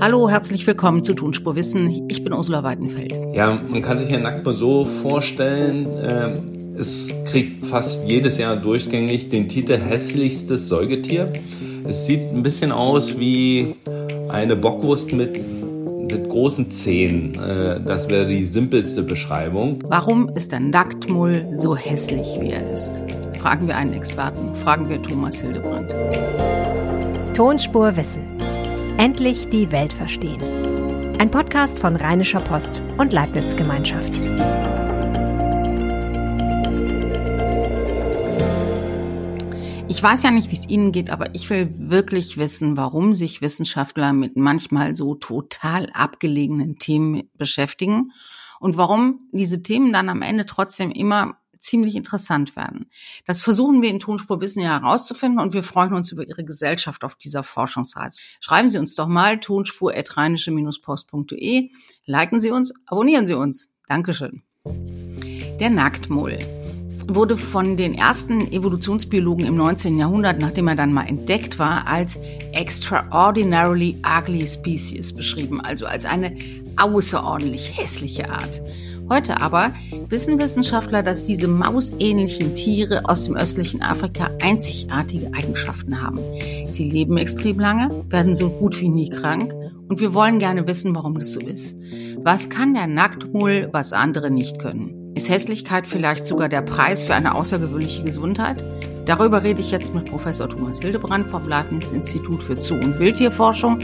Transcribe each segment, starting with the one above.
Hallo, herzlich willkommen zu Tonspur Wissen. Ich bin Ursula Weidenfeld. Ja, man kann sich ja Nacktmull so vorstellen, äh, es kriegt fast jedes Jahr durchgängig den Titel hässlichstes Säugetier. Es sieht ein bisschen aus wie eine Bockwurst mit, mit großen Zähnen. Äh, das wäre die simpelste Beschreibung. Warum ist der Nacktmull so hässlich, wie er ist? Fragen wir einen Experten. Fragen wir Thomas Hildebrand. Tonspur Wissen. Endlich die Welt verstehen. Ein Podcast von Rheinischer Post und Leibniz Gemeinschaft. Ich weiß ja nicht, wie es Ihnen geht, aber ich will wirklich wissen, warum sich Wissenschaftler mit manchmal so total abgelegenen Themen beschäftigen und warum diese Themen dann am Ende trotzdem immer ziemlich interessant werden. Das versuchen wir in Tonspur Wissen ja herauszufinden und wir freuen uns über Ihre Gesellschaft auf dieser Forschungsreise. Schreiben Sie uns doch mal tonspur.rheinische-post.de, liken Sie uns, abonnieren Sie uns. Dankeschön. Der Nacktmull wurde von den ersten Evolutionsbiologen im 19. Jahrhundert, nachdem er dann mal entdeckt war, als extraordinarily ugly species beschrieben, also als eine außerordentlich hässliche Art. Heute aber wissen Wissenschaftler, dass diese mausähnlichen Tiere aus dem östlichen Afrika einzigartige Eigenschaften haben. Sie leben extrem lange, werden so gut wie nie krank und wir wollen gerne wissen, warum das so ist. Was kann der Nacktmull, was andere nicht können? Ist Hässlichkeit vielleicht sogar der Preis für eine außergewöhnliche Gesundheit? Darüber rede ich jetzt mit Professor Thomas Hildebrand vom Leibniz-Institut für Zoo- und Wildtierforschung,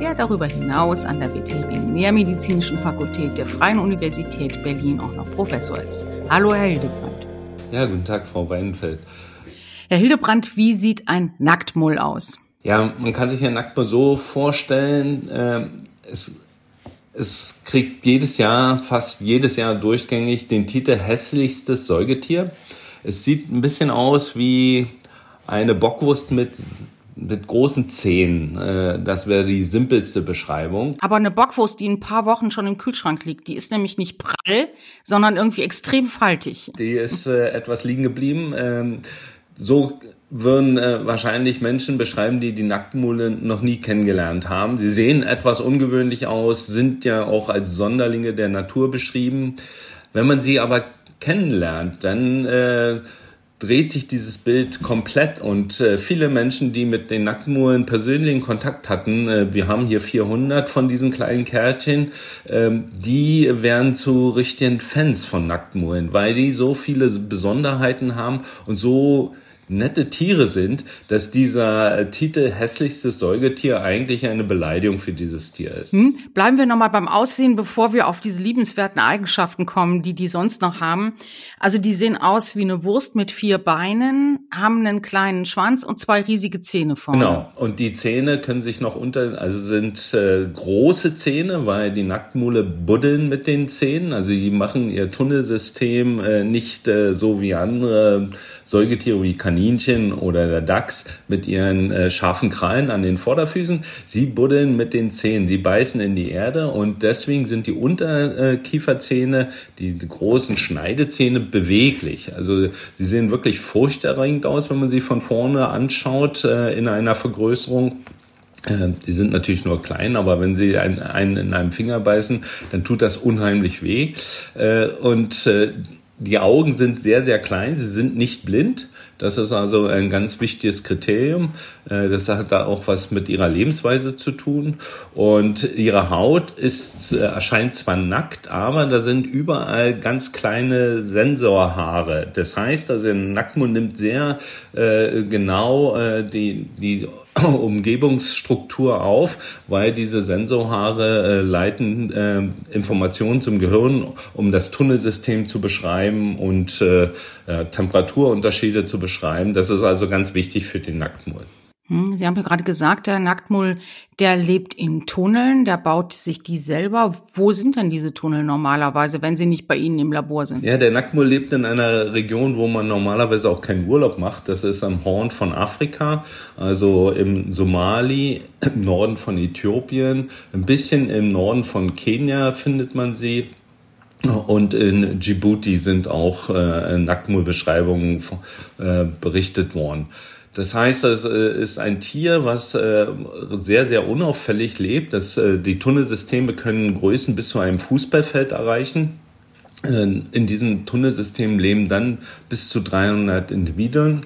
der darüber hinaus an der Veterinärmedizinischen Fakultät der Freien Universität Berlin auch noch Professor ist. Hallo, Herr Hildebrand. Ja, guten Tag, Frau Weinfeld. Herr Hildebrand, wie sieht ein Nacktmull aus? Ja, man kann sich ein Nacktmull so vorstellen, äh, es es kriegt jedes Jahr, fast jedes Jahr durchgängig den Titel hässlichstes Säugetier. Es sieht ein bisschen aus wie eine Bockwurst mit mit großen Zähnen. Äh, das wäre die simpelste Beschreibung. Aber eine Bockwurst, die ein paar Wochen schon im Kühlschrank liegt, die ist nämlich nicht prall, sondern irgendwie extrem faltig. Die ist äh, etwas liegen geblieben. Ähm, so würden äh, wahrscheinlich Menschen beschreiben, die die Nacktmule noch nie kennengelernt haben. Sie sehen etwas ungewöhnlich aus, sind ja auch als Sonderlinge der Natur beschrieben. Wenn man sie aber kennenlernt, dann äh, dreht sich dieses Bild komplett und äh, viele Menschen, die mit den Nacktmulen persönlichen Kontakt hatten, äh, wir haben hier 400 von diesen kleinen Kärtchen, äh, die werden zu richtigen Fans von Nacktmulen, weil die so viele Besonderheiten haben und so nette Tiere sind, dass dieser äh, Titel hässlichstes Säugetier eigentlich eine Beleidigung für dieses Tier ist. Hm? Bleiben wir nochmal beim Aussehen, bevor wir auf diese liebenswerten Eigenschaften kommen, die die sonst noch haben. Also die sehen aus wie eine Wurst mit vier Beinen, haben einen kleinen Schwanz und zwei riesige Zähne vorne. Genau. Und die Zähne können sich noch unter, also sind äh, große Zähne, weil die Nacktmule buddeln mit den Zähnen. Also die machen ihr Tunnelsystem äh, nicht äh, so wie andere Säugetiere wie Kaninchen oder der Dachs mit ihren äh, scharfen Krallen an den Vorderfüßen. Sie buddeln mit den Zähnen, sie beißen in die Erde und deswegen sind die Unterkieferzähne, die großen Schneidezähne beweglich. Also sie sehen wirklich furchterregend aus, wenn man sie von vorne anschaut äh, in einer Vergrößerung. Äh, die sind natürlich nur klein, aber wenn sie einen, in einem Finger beißen, dann tut das unheimlich weh. Äh, und die Augen sind sehr, sehr klein, sie sind nicht blind. Das ist also ein ganz wichtiges Kriterium. Äh, das hat da auch was mit ihrer Lebensweise zu tun. Und ihre Haut ist, äh, erscheint zwar nackt, aber da sind überall ganz kleine Sensorhaare. Das heißt, also der Nacktmund nimmt sehr äh, genau die, die Umgebungsstruktur auf, weil diese Sensorhaare äh, leiten äh, Informationen zum Gehirn, um das Tunnelsystem zu beschreiben und äh, äh Temperaturunterschiede zu beschreiben. Das ist also ganz wichtig für den Nacktmull. Hm, Sie haben ja gerade gesagt, der Nacktmull, der lebt in Tunneln, der baut sich die selber. Wo sind denn diese Tunnel normalerweise, wenn sie nicht bei Ihnen im Labor sind? Ja, der Nacktmull lebt in einer Region, wo man normalerweise auch keinen Urlaub macht. Das ist am Horn von Afrika, also im Somali, im Norden von Äthiopien, ein bisschen im Norden von Kenia findet man sie. Und in Djibouti sind auch äh, Nacktmull-Beschreibungen äh, berichtet worden. Das heißt, es ist ein Tier, was sehr, sehr unauffällig lebt. Das, die Tunnelsysteme können Größen bis zu einem Fußballfeld erreichen. In diesen Tunnelsystemen leben dann bis zu 300 Individuen.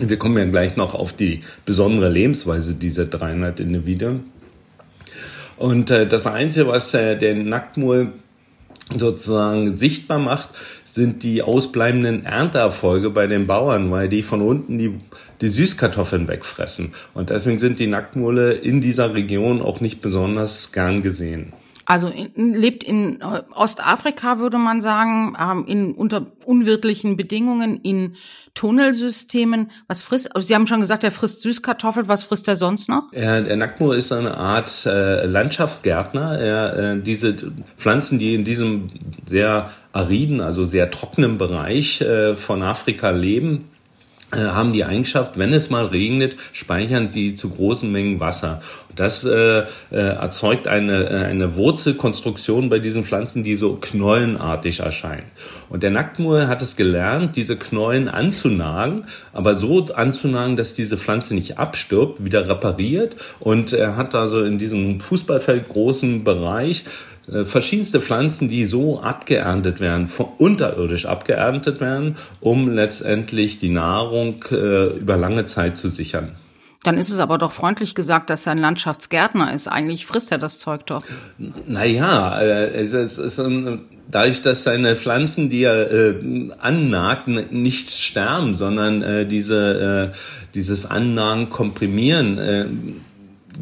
Wir kommen ja gleich noch auf die besondere Lebensweise dieser 300 Individuen. Und äh, das Einzige, was äh, den Nacktmull sozusagen sichtbar macht, sind die ausbleibenden Ernteerfolge bei den Bauern, weil die von unten die, die Süßkartoffeln wegfressen. Und deswegen sind die Nacktmulle in dieser Region auch nicht besonders gern gesehen. Also in, lebt in äh, Ostafrika, würde man sagen, ähm, in unter unwirtlichen Bedingungen, in Tunnelsystemen. Was frisst, also Sie haben schon gesagt, er frisst Süßkartoffel. Was frisst er sonst noch? Ja, der Nackmo ist eine Art äh, Landschaftsgärtner. Er, äh, diese Pflanzen, die in diesem sehr ariden, also sehr trockenen Bereich äh, von Afrika leben, haben die Eigenschaft, wenn es mal regnet, speichern sie zu großen Mengen Wasser. Das äh, äh, erzeugt eine, äh, eine Wurzelkonstruktion bei diesen Pflanzen, die so knollenartig erscheinen. Und der Nacktmull hat es gelernt, diese Knollen anzunagen, aber so anzunagen, dass diese Pflanze nicht abstirbt, wieder repariert. Und er hat also in diesem Fußballfeld großen Bereich äh, verschiedenste Pflanzen, die so abgeerntet werden, unterirdisch abgeerntet werden, um letztendlich die Nahrung äh, über lange Zeit zu sichern. Dann ist es aber doch freundlich gesagt, dass er ein Landschaftsgärtner ist. Eigentlich frisst er das Zeug doch. Naja, äh, es ist ein, dadurch, dass seine Pflanzen, die er äh, annagt, nicht sterben, sondern äh, diese, äh, dieses Annagen komprimieren, äh,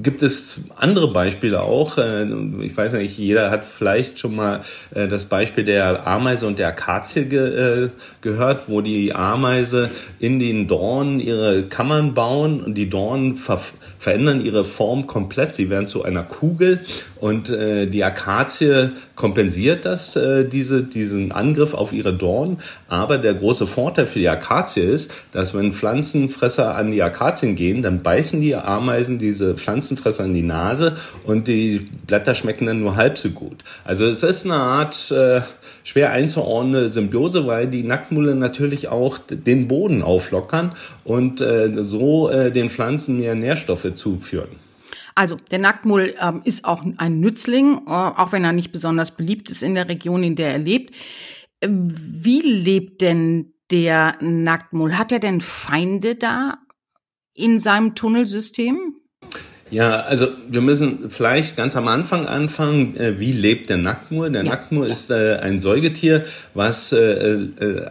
gibt es andere Beispiele auch. Äh, ich weiß nicht, jeder hat vielleicht schon mal äh, das Beispiel der Ameise und der Akazie ge äh, gehört, wo die Ameise in den Dornen ihre Kammern bauen und die Dornen ver verändern ihre Form komplett. Sie werden zu einer Kugel und die Akazie kompensiert das, diese, diesen Angriff auf ihre Dornen. Aber der große Vorteil für die Akazie ist, dass wenn Pflanzenfresser an die Akazien gehen, dann beißen die Ameisen diese Pflanzen Pflanzenfresser in die Nase und die Blätter schmecken dann nur halb so gut. Also es ist eine Art äh, schwer einzuordnende Symbiose, weil die Nacktmulle natürlich auch den Boden auflockern und äh, so äh, den Pflanzen mehr Nährstoffe zuführen. Also der Nacktmull ähm, ist auch ein Nützling, äh, auch wenn er nicht besonders beliebt ist in der Region, in der er lebt. Wie lebt denn der Nacktmull? Hat er denn Feinde da in seinem Tunnelsystem? Ja, also wir müssen vielleicht ganz am Anfang anfangen, äh, wie lebt der Nacktmur? Der ja. Nacktmur ist äh, ein Säugetier, was äh,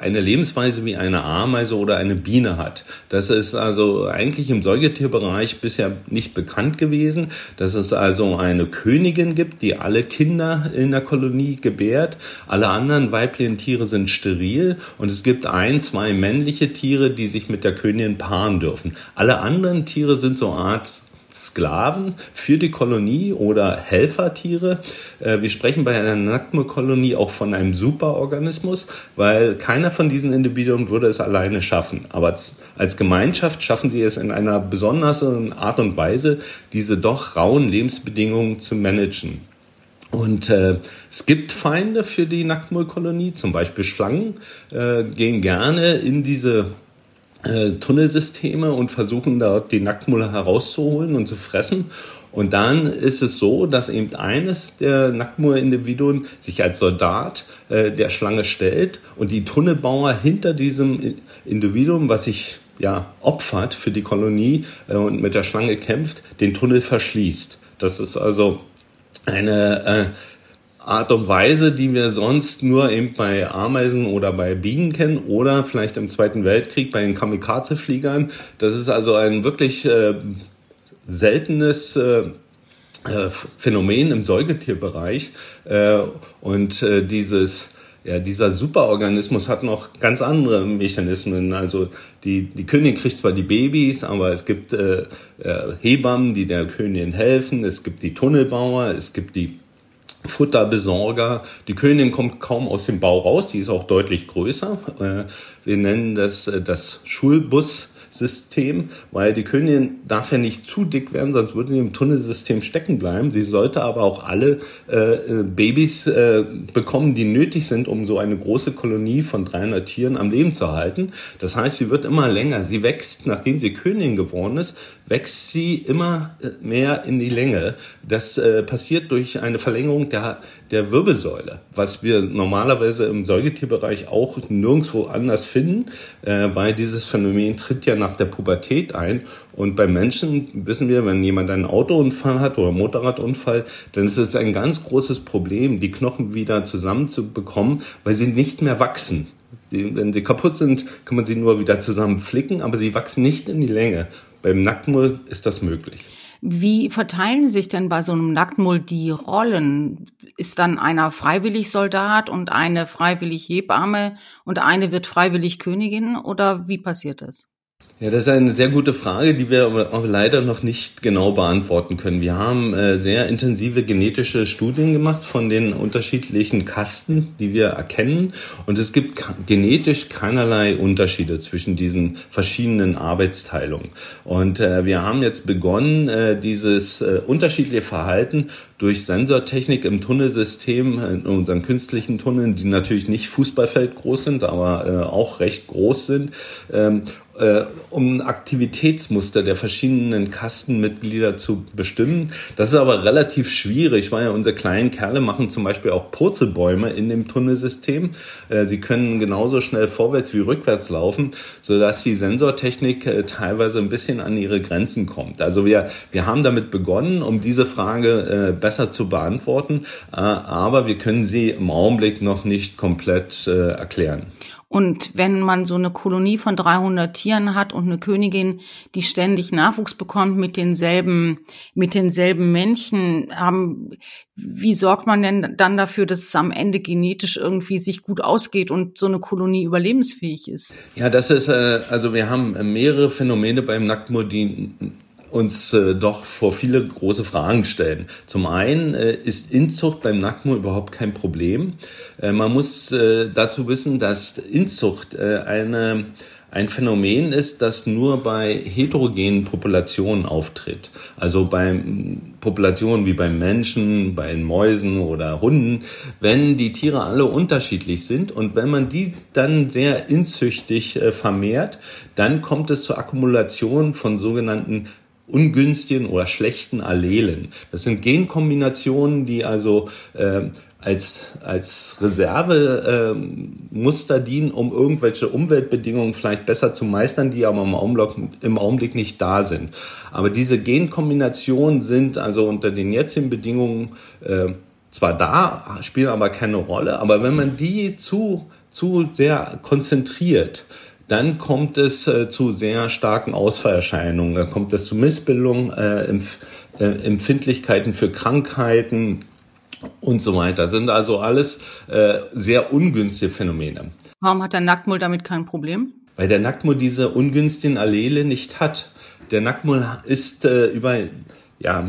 eine Lebensweise wie eine Ameise oder eine Biene hat. Das ist also eigentlich im Säugetierbereich bisher nicht bekannt gewesen, dass es also eine Königin gibt, die alle Kinder in der Kolonie gebärt. Alle anderen weiblichen Tiere sind steril und es gibt ein, zwei männliche Tiere, die sich mit der Königin paaren dürfen. Alle anderen Tiere sind so Art Sklaven für die Kolonie oder Helfertiere. Äh, wir sprechen bei einer Nacktmull-Kolonie auch von einem Superorganismus, weil keiner von diesen Individuen würde es alleine schaffen. Aber als Gemeinschaft schaffen sie es in einer besonderen Art und Weise, diese doch rauen Lebensbedingungen zu managen. Und äh, es gibt Feinde für die Nacktmull-Kolonie, zum Beispiel Schlangen, äh, gehen gerne in diese äh, Tunnelsysteme und versuchen dort die Nacktmulle herauszuholen und zu fressen. Und dann ist es so, dass eben eines der Nacktmulle-Individuen sich als Soldat äh, der Schlange stellt und die Tunnelbauer hinter diesem Individuum, was sich ja opfert für die Kolonie äh, und mit der Schlange kämpft, den Tunnel verschließt. Das ist also eine äh, Art und Weise, die wir sonst nur eben bei Ameisen oder bei Bienen kennen oder vielleicht im Zweiten Weltkrieg bei den Kamikaze-Fliegern. Das ist also ein wirklich äh, seltenes äh, äh Phänomen im Säugetierbereich. Äh, und äh, dieses ja, dieser Superorganismus hat noch ganz andere Mechanismen. Also die, die Königin kriegt zwar die Babys, aber es gibt äh, äh, Hebammen, die der Königin helfen. Es gibt die Tunnelbauer, es gibt die Futterbesorger. Die Königin kommt kaum aus dem Bau raus, die ist auch deutlich größer. Äh, wir nennen das äh, das Schulbus. Tunnelsystem, weil die Königin darf ja nicht zu dick werden, sonst würde sie im Tunnelsystem stecken bleiben. Sie sollte aber auch alle äh, Babys äh, bekommen, die nötig sind, um so eine große Kolonie von 300 Tieren am Leben zu halten. Das heißt, sie wird immer länger. Sie wächst, nachdem sie Königin geworden ist, wächst sie immer äh, mehr in die Länge. Das äh, passiert durch eine Verlängerung der, der Wirbelsäule, was wir normalerweise im Säugetierbereich auch nirgendwo anders finden, äh, weil dieses Phänomen tritt ja nach der Pubertät ein. Und bei Menschen wissen wir, wenn jemand einen Autounfall hat oder Motorradunfall, dann ist es ein ganz großes Problem, die Knochen wieder zusammenzubekommen, weil sie nicht mehr wachsen. Die, wenn sie kaputt sind, kann man sie nur wieder zusammenflicken, aber sie wachsen nicht in die Länge. Beim Nacktmull ist das möglich. Wie verteilen sich denn bei so einem Nacktmull die Rollen? Ist dann einer freiwillig Soldat und eine freiwillig Hebamme und eine wird freiwillig Königin oder wie passiert das? Ja, das ist eine sehr gute Frage, die wir auch leider noch nicht genau beantworten können. Wir haben äh, sehr intensive genetische Studien gemacht von den unterschiedlichen Kasten, die wir erkennen. Und es gibt genetisch keinerlei Unterschiede zwischen diesen verschiedenen Arbeitsteilungen. Und äh, wir haben jetzt begonnen, äh, dieses unterschiedliche Verhalten durch Sensortechnik im Tunnelsystem, in unseren künstlichen Tunneln, die natürlich nicht Fußballfeld groß sind, aber auch recht groß sind, ähm, äh, um ein Aktivitätsmuster der verschiedenen Kastenmitglieder zu bestimmen. Das ist aber relativ schwierig, weil ja unsere kleinen Kerle machen zum Beispiel auch Purzelbäume in dem Tunnelsystem. Äh, sie können genauso schnell vorwärts wie rückwärts laufen, sodass die Sensortechnik äh, teilweise ein bisschen an ihre Grenzen kommt. Also wir, wir haben damit begonnen, um diese Frage äh, besser zu beantworten, äh, aber wir können sie im Augenblick noch nicht komplett äh, erklären. Und wenn man so eine Kolonie von 300 Tieren hat und eine Königin, die ständig Nachwuchs bekommt mit denselben, mit denselben Männchen, haben, wie sorgt man denn dann dafür, dass es am Ende genetisch irgendwie sich gut ausgeht und so eine Kolonie überlebensfähig ist? Ja, das ist, äh, also wir haben mehrere Phänomene beim Nacktmodin uns äh, doch vor viele große Fragen stellen. Zum einen äh, ist Inzucht beim Nacktmull überhaupt kein Problem. Äh, man muss äh, dazu wissen, dass Inzucht äh, eine ein Phänomen ist, das nur bei heterogenen Populationen auftritt. Also bei Populationen wie beim Menschen, bei Mäusen oder Hunden, wenn die Tiere alle unterschiedlich sind und wenn man die dann sehr inzüchtig äh, vermehrt, dann kommt es zur Akkumulation von sogenannten ungünstigen oder schlechten Allelen. Das sind Genkombinationen, die also äh, als, als Reservemuster äh, dienen, um irgendwelche Umweltbedingungen vielleicht besser zu meistern, die aber im Augenblick, im Augenblick nicht da sind. Aber diese Genkombinationen sind also unter den jetzigen Bedingungen äh, zwar da, spielen aber keine Rolle, aber wenn man die zu, zu sehr konzentriert, dann kommt es äh, zu sehr starken Ausfallerscheinungen. Dann kommt es zu Missbildungen, äh, Empf äh, Empfindlichkeiten für Krankheiten und so weiter. Das sind also alles äh, sehr ungünstige Phänomene. Warum hat der Nacktmull damit kein Problem? Weil der Nacktmull diese ungünstigen Allele nicht hat. Der Nacktmull ist äh, über ja,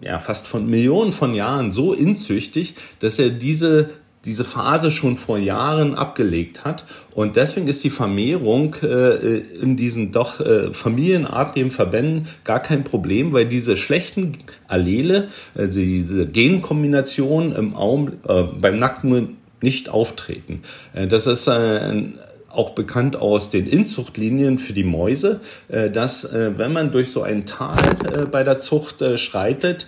ja, fast von Millionen von Jahren so inzüchtig, dass er diese diese Phase schon vor Jahren abgelegt hat. Und deswegen ist die Vermehrung äh, in diesen doch äh, familienartigen Verbänden gar kein Problem, weil diese schlechten Allele, also diese Genkombination im Aum, äh, beim Nacken nicht auftreten. Äh, das ist äh, ein auch bekannt aus den Inzuchtlinien für die Mäuse, äh, dass äh, wenn man durch so ein Tal äh, bei der Zucht schreitet,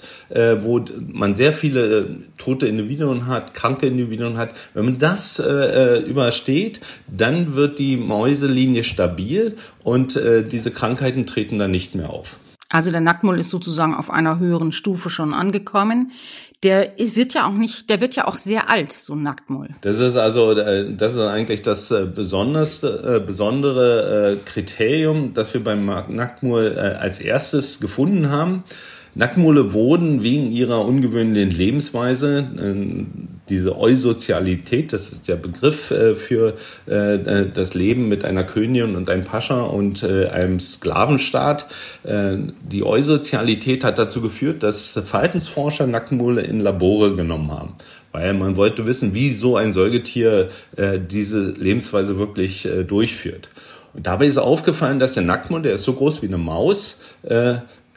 wo man sehr viele tote Individuen hat, kranke Individuen hat, wenn man das übersteht, dann wird die Mäuselinie stabil und diese Krankheiten treten dann nicht mehr auf. Also der Nacktmull ist sozusagen auf einer höheren Stufe schon angekommen der wird ja auch nicht, der wird ja auch sehr alt, so ein Nacktmull. Das ist also, äh, das ist eigentlich das äh, besonderste, äh, besondere Kriterium, das wir beim Nacktmull als erstes gefunden haben. Nacktmulle wurden wegen ihrer ungewöhnlichen Lebensweise, äh, diese Eusozialität, das ist der Begriff äh, für äh, das Leben mit einer Königin und einem Pascha und einem Sklavenstaat. Die Eusozialität hat dazu geführt, dass Verhaltensforscher Nacktmulle in Labore genommen haben weil man wollte wissen, wie so ein Säugetier diese Lebensweise wirklich durchführt. Und dabei ist aufgefallen, dass der Nacktmull, der ist so groß wie eine Maus, äh,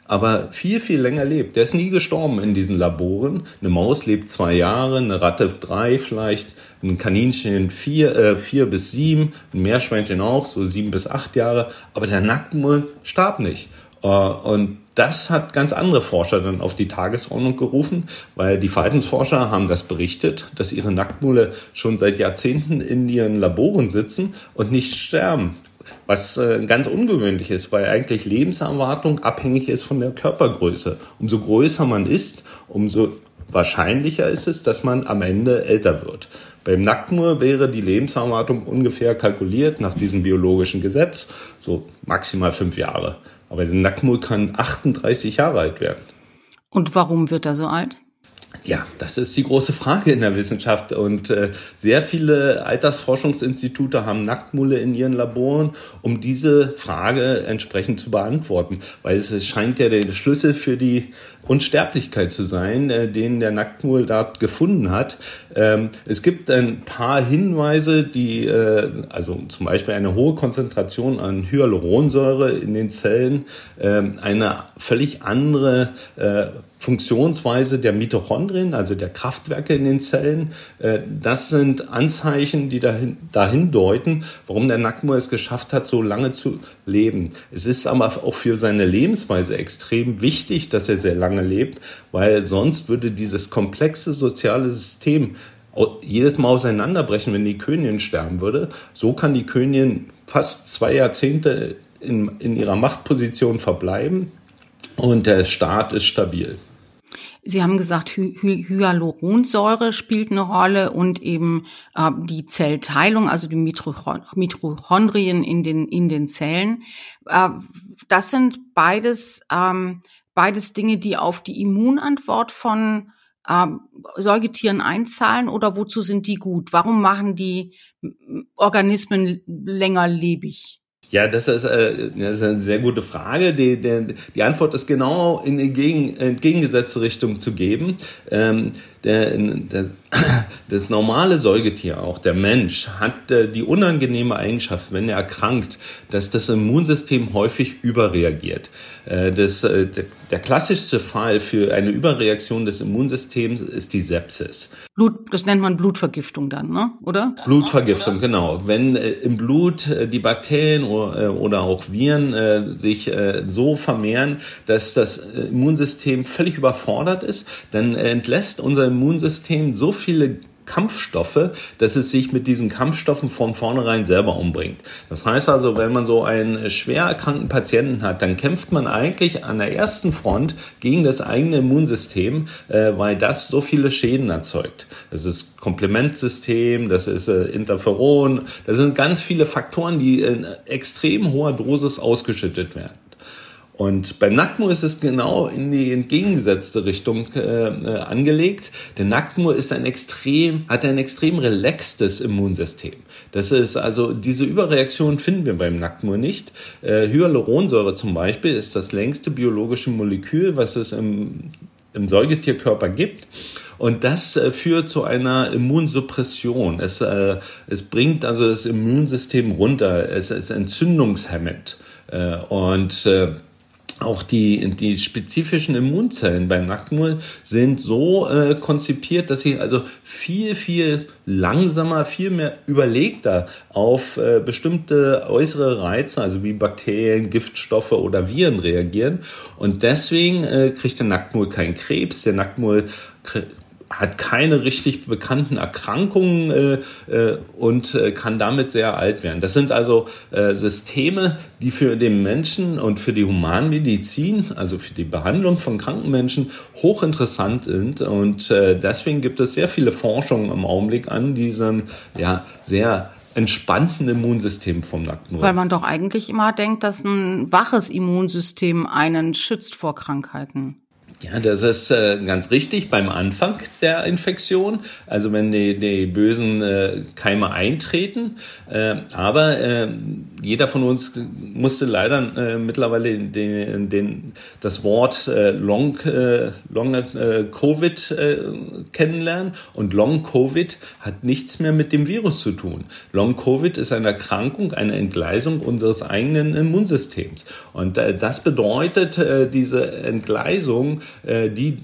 aber viel, viel länger lebt. Der ist nie gestorben in diesen Laboren. Eine Maus lebt zwei Jahre, eine Ratte drei vielleicht, ein Kaninchen vier, äh, vier bis sieben, ein Meerschweinchen auch, so sieben bis acht Jahre. Aber der Nacktmull starb nicht. Äh, und das hat ganz andere Forscher dann auf die Tagesordnung gerufen, weil die Verhaltensforscher haben das berichtet, dass ihre Nacktmulle schon seit Jahrzehnten in ihren Laboren sitzen und nicht sterben. Was äh, ganz ungewöhnlich ist, weil eigentlich Lebenserwartung abhängig ist von der Körpergröße. Umso größer man ist, umso wahrscheinlicher ist es, dass man am Ende älter wird. Beim Nacktmur wäre die Lebenserwartung ungefähr kalkuliert nach diesem biologischen Gesetz, so maximal fünf Jahre. Aber der Nacktmull kann 38 Jahre alt werden. Und warum wird er so alt? Ja, das ist die große Frage in der Wissenschaft. Und äh, sehr viele Altersforschungsinstitute haben Nacktmulle in ihren Laboren, um diese Frage entsprechend zu beantworten. Weil es scheint ja der Schlüssel für die Unsterblichkeit zu sein, äh, den der Nacktmull dort gefunden hat. Ähm, es gibt ein paar Hinweise, die, äh, also zum Beispiel eine hohe Konzentration an Hyaluronsäure in den Zellen, äh, eine völlig andere äh, Funktionsweise der Mitochondrien, also der Kraftwerke in den Zellen. Äh, das sind Anzeichen, die dahin, dahin deuten, warum der Nacktmull es geschafft hat, so lange zu leben. Es ist aber auch für seine Lebensweise extrem wichtig, dass er sehr lange lebt, weil sonst würde dieses komplexe soziale System jedes Mal auseinanderbrechen, wenn die Königin sterben würde. So kann die Königin fast zwei Jahrzehnte in, in ihrer Machtposition verbleiben und der Staat ist stabil. Sie haben gesagt, Hy Hyaluronsäure spielt eine Rolle und eben äh, die Zellteilung, also die Mitochondrien in den, in den Zellen. Äh, das sind beides, ähm, beides Dinge, die auf die Immunantwort von äh, Säugetieren einzahlen oder wozu sind die gut? Warum machen die Organismen länger lebig? Ja, das ist, äh, das ist eine sehr gute Frage. Die, die, die Antwort ist genau in entgegen, entgegengesetzte Richtung zu geben. Ähm, der, der, das normale Säugetier, auch der Mensch, hat äh, die unangenehme Eigenschaft, wenn er erkrankt, dass das Immunsystem häufig überreagiert. Äh, das, äh, der, der klassischste Fall für eine Überreaktion des Immunsystems ist die Sepsis. Blut, das nennt man Blutvergiftung dann, ne? oder? Blutvergiftung, genau. Wenn im Blut die Bakterien oder, oder auch Viren sich so vermehren, dass das Immunsystem völlig überfordert ist, dann entlässt unser Immunsystem so viele Kampfstoffe, dass es sich mit diesen Kampfstoffen von vornherein selber umbringt. Das heißt also, wenn man so einen schwer erkrankten Patienten hat, dann kämpft man eigentlich an der ersten Front gegen das eigene Immunsystem, äh, weil das so viele Schäden erzeugt. Das ist Komplementsystem, das ist äh, Interferon, das sind ganz viele Faktoren, die in extrem hoher Dosis ausgeschüttet werden. Und beim Nackmur ist es genau in die entgegengesetzte Richtung äh, äh, angelegt. Der Nackmur ist ein extrem, hat ein extrem relaxtes Immunsystem. Das ist also, diese Überreaktion finden wir beim Nackmur nicht. Äh, Hyaluronsäure zum Beispiel ist das längste biologische Molekül, was es im, im Säugetierkörper gibt. Und das äh, führt zu einer Immunsuppression. Es, äh, es bringt also das Immunsystem runter. Es ist entzündungshemmend. Äh, und äh, auch die, die spezifischen Immunzellen beim Nacktmull sind so äh, konzipiert, dass sie also viel, viel langsamer, viel mehr überlegter auf äh, bestimmte äußere Reize, also wie Bakterien, Giftstoffe oder Viren reagieren. Und deswegen äh, kriegt der Nacktmull keinen Krebs. Der Nacktmull hat keine richtig bekannten Erkrankungen äh, äh, und äh, kann damit sehr alt werden. Das sind also äh, Systeme, die für den Menschen und für die Humanmedizin, also für die Behandlung von kranken Menschen, hochinteressant sind. Und äh, deswegen gibt es sehr viele Forschungen im Augenblick an diesem ja sehr entspannten Immunsystem vom Nacktmull. Weil man doch eigentlich immer denkt, dass ein waches Immunsystem einen schützt vor Krankheiten. Ja, das ist äh, ganz richtig beim Anfang der Infektion, also wenn die, die bösen äh, Keime eintreten. Äh, aber äh, jeder von uns musste leider äh, mittlerweile den, den, das Wort äh, Long, äh, Long äh, Covid äh, kennenlernen. Und Long Covid hat nichts mehr mit dem Virus zu tun. Long Covid ist eine Erkrankung, eine Entgleisung unseres eigenen Immunsystems. Und äh, das bedeutet, diese Entgleisung, die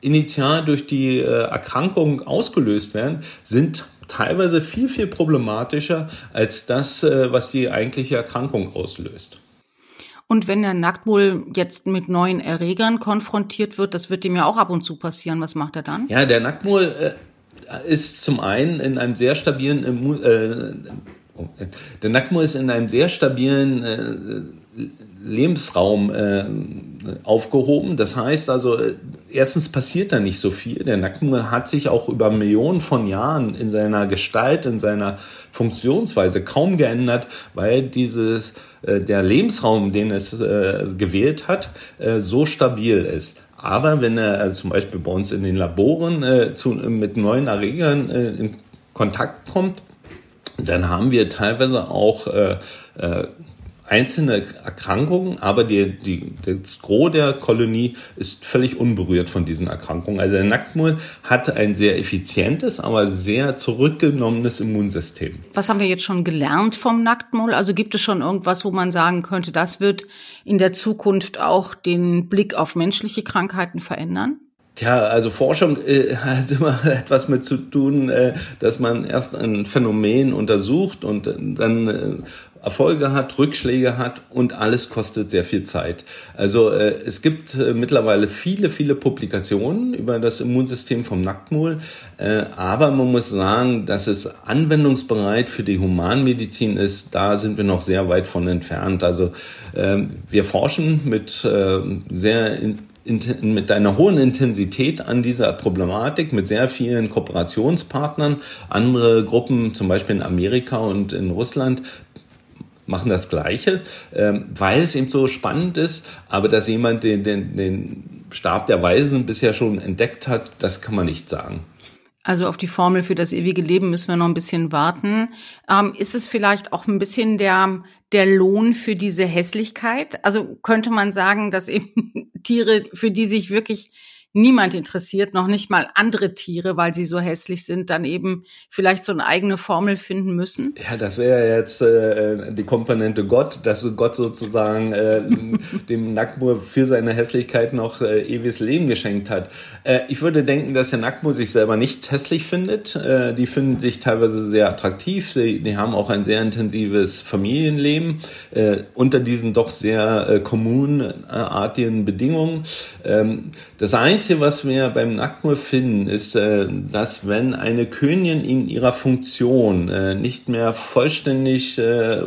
initial durch die Erkrankung ausgelöst werden, sind teilweise viel, viel problematischer als das, äh, was die eigentliche Erkrankung auslöst. Und wenn der Nacktmull jetzt mit neuen Erregern konfrontiert wird, das wird ihm ja auch ab und zu passieren, was macht er dann? Ja, der Nacktmull äh, ist zum einen in einem sehr stabilen Immun äh, der Nacktmull ist in einem sehr stabilen äh, Lebensraum äh, aufgehoben. Das heißt also, äh, erstens passiert da nicht so viel. Der Nackenmull hat sich auch über Millionen von Jahren in seiner Gestalt, in seiner Funktionsweise kaum geändert, weil dieses äh, der Lebensraum, den es äh, gewählt hat, so stabil ist. Aber wenn er zum Beispiel bei uns in den Laboren mit neuen Erregern in Kontakt kommt, dann haben wir teilweise auch einzelne Erkrankungen, aber die, die, das Gros der Kolonie ist völlig unberührt von diesen Erkrankungen. Also der Nacktmull hat ein sehr effizientes, aber sehr zurückgenommenes Immunsystem. Was haben wir jetzt schon gelernt vom Nacktmull? Also gibt es schon irgendwas, wo man sagen könnte, das wird in der Zukunft auch den Blick auf menschliche Krankheiten verändern? Tja, also Forschung äh, hat immer etwas mit zu tun, äh, dass man erst ein Phänomen untersucht und dann äh, Erfolge hat, Rückschläge hat und alles kostet sehr viel Zeit. Also äh, es gibt äh, mittlerweile viele, viele Publikationen über das Immunsystem vom Nacktmull, äh, aber man muss sagen, dass es anwendungsbereit für die Humanmedizin ist, da sind wir noch sehr weit von entfernt. Also äh, wir forschen mit äh, sehr mit einer hohen Intensität an dieser Problematik, mit sehr vielen Kooperationspartnern. Andere Gruppen, zum Beispiel in Amerika und in Russland, machen das Gleiche, ähm, weil es eben so spannend ist. Aber dass jemand den, den, den Stab der Weisen bisher schon entdeckt hat, das kann man nicht sagen. Also auf die Formel für das ewige Leben müssen wir noch ein bisschen warten. Ähm, ist es vielleicht auch ein bisschen der, der Lohn für diese Hässlichkeit? Also könnte man sagen, dass eben Tiere, für die sich wirklich niemand interessiert, noch nicht mal andere Tiere, weil sie so hässlich sind, dann eben vielleicht so eine eigene Formel finden müssen? Ja, das wäre jetzt äh, die Komponente Gott, dass Gott sozusagen äh, dem Nackmur für seine Hässlichkeit noch äh, ewiges Leben geschenkt hat. Äh, ich würde denken, dass der Nackmur sich selber nicht hässlich findet. Äh, die finden sich teilweise sehr attraktiv. Die, die haben auch ein sehr intensives Familienleben äh, unter diesen doch sehr äh, kommunartigen Bedingungen. Ähm, das Einzige, was wir beim Nackmur finden, ist, äh, dass wenn eine Königin in ihrer Funktion äh, nicht mehr vollständig äh,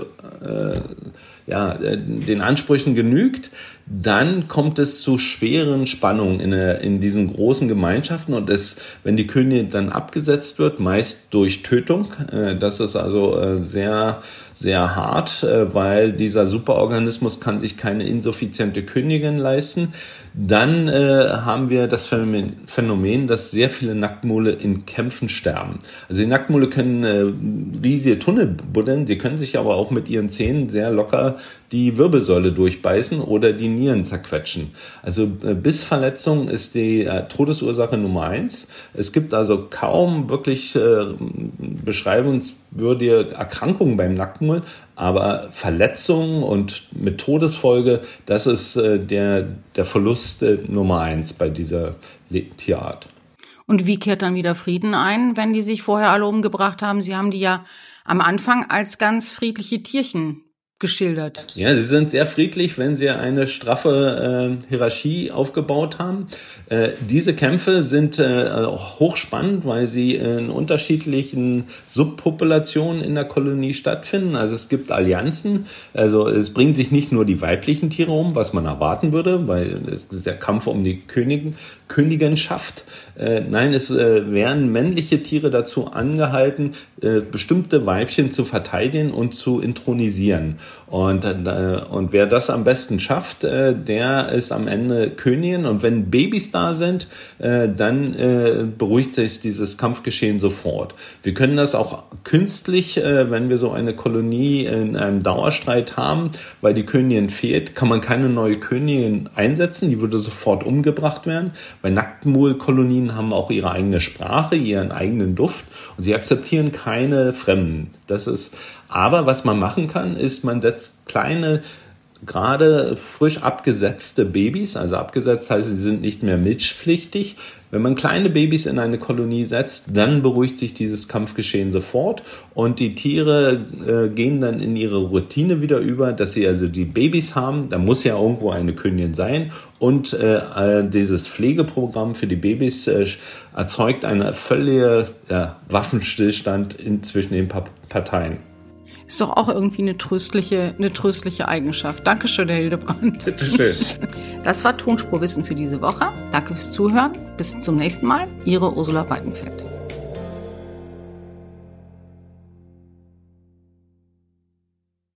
ja, den Ansprüchen genügt, dann kommt es zu schweren Spannungen in, in diesen großen Gemeinschaften. Und es, wenn die Königin dann abgesetzt wird, meist durch Tötung, äh, das ist also äh, sehr sehr hart, äh, weil dieser Superorganismus kann sich keine insuffiziente Königin leisten. Dann äh, haben wir das Phänomen, dass sehr viele Nacktmole in Kämpfen sterben. Also die Nacktmole können äh, riesige Tunnel buddeln, die können sich aber auch mit ihren Zähnen sehr locker die Wirbelsäule durchbeißen oder die Nieren zerquetschen. Also Bissverletzung ist die Todesursache Nummer eins. Es gibt also kaum wirklich beschreibungswürdige Erkrankungen beim Nacktmull, aber Verletzungen und mit Todesfolge, das ist äh, der, der Verlust äh, Nummer eins bei dieser Tierart. Und wie kehrt dann wieder Frieden ein, wenn die sich vorher alle umgebracht haben? Sie haben die ja am Anfang als ganz friedliche Tierchen geschildert. Ja, sie sind sehr friedlich, wenn sie eine straffe äh, Hierarchie aufgebaut haben. Äh, diese Kämpfe sind äh, hochspannend, weil sie in unterschiedlichen Subpopulationen in der Kolonie stattfinden. Also es gibt Allianzen. Also es bringen sich nicht nur die weiblichen Tiere um, was man erwarten würde, weil es ist der Kampf um die Königin, Königenschaft. Äh, nein, es äh, werden männliche Tiere dazu angehalten, äh, bestimmte Weibchen zu verteidigen und zu intronisieren. Und, und wer das am besten schafft, der ist am Ende Königin. Und wenn Babys da sind, äh, dann äh, beruhigt sich dieses Kampfgeschehen sofort. Wir können das auch künstlich, äh, wenn wir so eine Kolonie in einem Dauerstreit haben, weil die Königin fehlt, kann man keine neue Königin einsetzen. Die würde sofort umgebracht werden. Weil Nacktmullkolonien haben auch ihre eigene Sprache, ihren eigenen Duft und sie akzeptieren keine Fremden. Das ist, aber was man machen kann, ist, man setzt kleine gerade frisch abgesetzte Babys, also abgesetzt heißt, sie sind nicht mehr milchpflichtig. Wenn man kleine Babys in eine Kolonie setzt, dann beruhigt sich dieses Kampfgeschehen sofort und die Tiere äh, gehen dann in ihre Routine wieder über, dass sie also die Babys haben. Da muss ja irgendwo eine Königin sein und äh, dieses Pflegeprogramm für die Babys äh, erzeugt einen völligen ja, Waffenstillstand in, zwischen den pa Parteien. Ist doch auch irgendwie eine tröstliche, eine tröstliche Eigenschaft. Dankeschön, Herr Hildebrand. Bitteschön. Das war Tonspurwissen für diese Woche. Danke fürs Zuhören. Bis zum nächsten Mal. Ihre Ursula Weidenfeld.